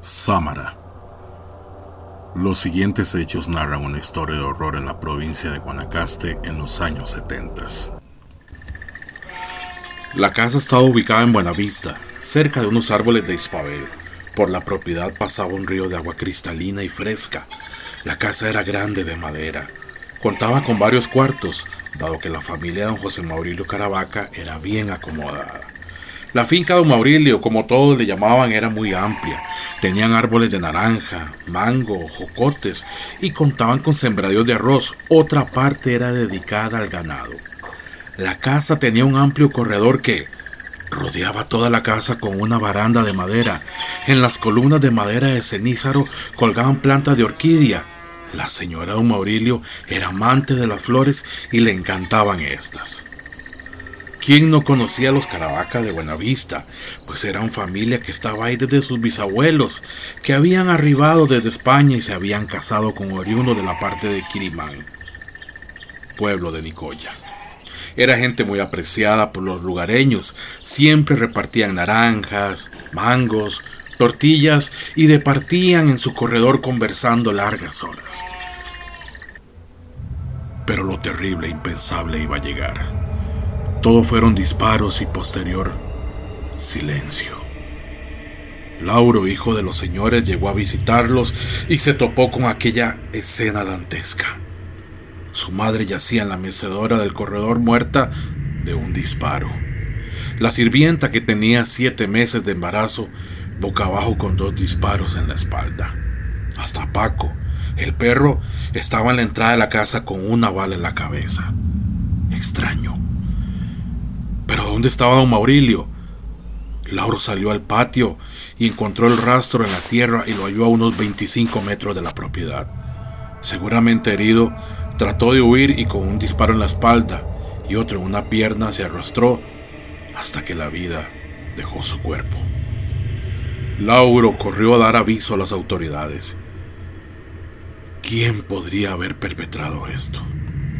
Sámara. Los siguientes hechos narran una historia de horror en la provincia de Guanacaste en los años 70. La casa estaba ubicada en Buenavista, cerca de unos árboles de Ispabel. Por la propiedad pasaba un río de agua cristalina y fresca. La casa era grande de madera. Contaba con varios cuartos, dado que la familia de don José Maurilio Caravaca era bien acomodada. La finca de don Maurilio, como todos le llamaban, era muy amplia. Tenían árboles de naranja, mango, jocotes y contaban con sembradíos de arroz. Otra parte era dedicada al ganado. La casa tenía un amplio corredor que rodeaba toda la casa con una baranda de madera. En las columnas de madera de cenízaro colgaban plantas de orquídea. La señora don Maurilio era amante de las flores y le encantaban estas. ¿Quién no conocía a los Caravaca de Buenavista? Pues eran familia que estaba ahí desde sus bisabuelos, que habían arribado desde España y se habían casado con oriundo de la parte de Quirimán, pueblo de Nicoya. Era gente muy apreciada por los lugareños, siempre repartían naranjas, mangos, tortillas y departían en su corredor conversando largas horas. Pero lo terrible e impensable iba a llegar. Todo fueron disparos y posterior silencio. Lauro, hijo de los señores, llegó a visitarlos y se topó con aquella escena dantesca. Su madre yacía en la mecedora del corredor muerta de un disparo. La sirvienta que tenía siete meses de embarazo, boca abajo con dos disparos en la espalda. Hasta Paco, el perro, estaba en la entrada de la casa con una bala en la cabeza. Extraño. ¿Dónde estaba don Maurilio? Lauro salió al patio y encontró el rastro en la tierra y lo halló a unos 25 metros de la propiedad. Seguramente herido, trató de huir y con un disparo en la espalda y otro en una pierna se arrastró hasta que la vida dejó su cuerpo. Lauro corrió a dar aviso a las autoridades. ¿Quién podría haber perpetrado esto?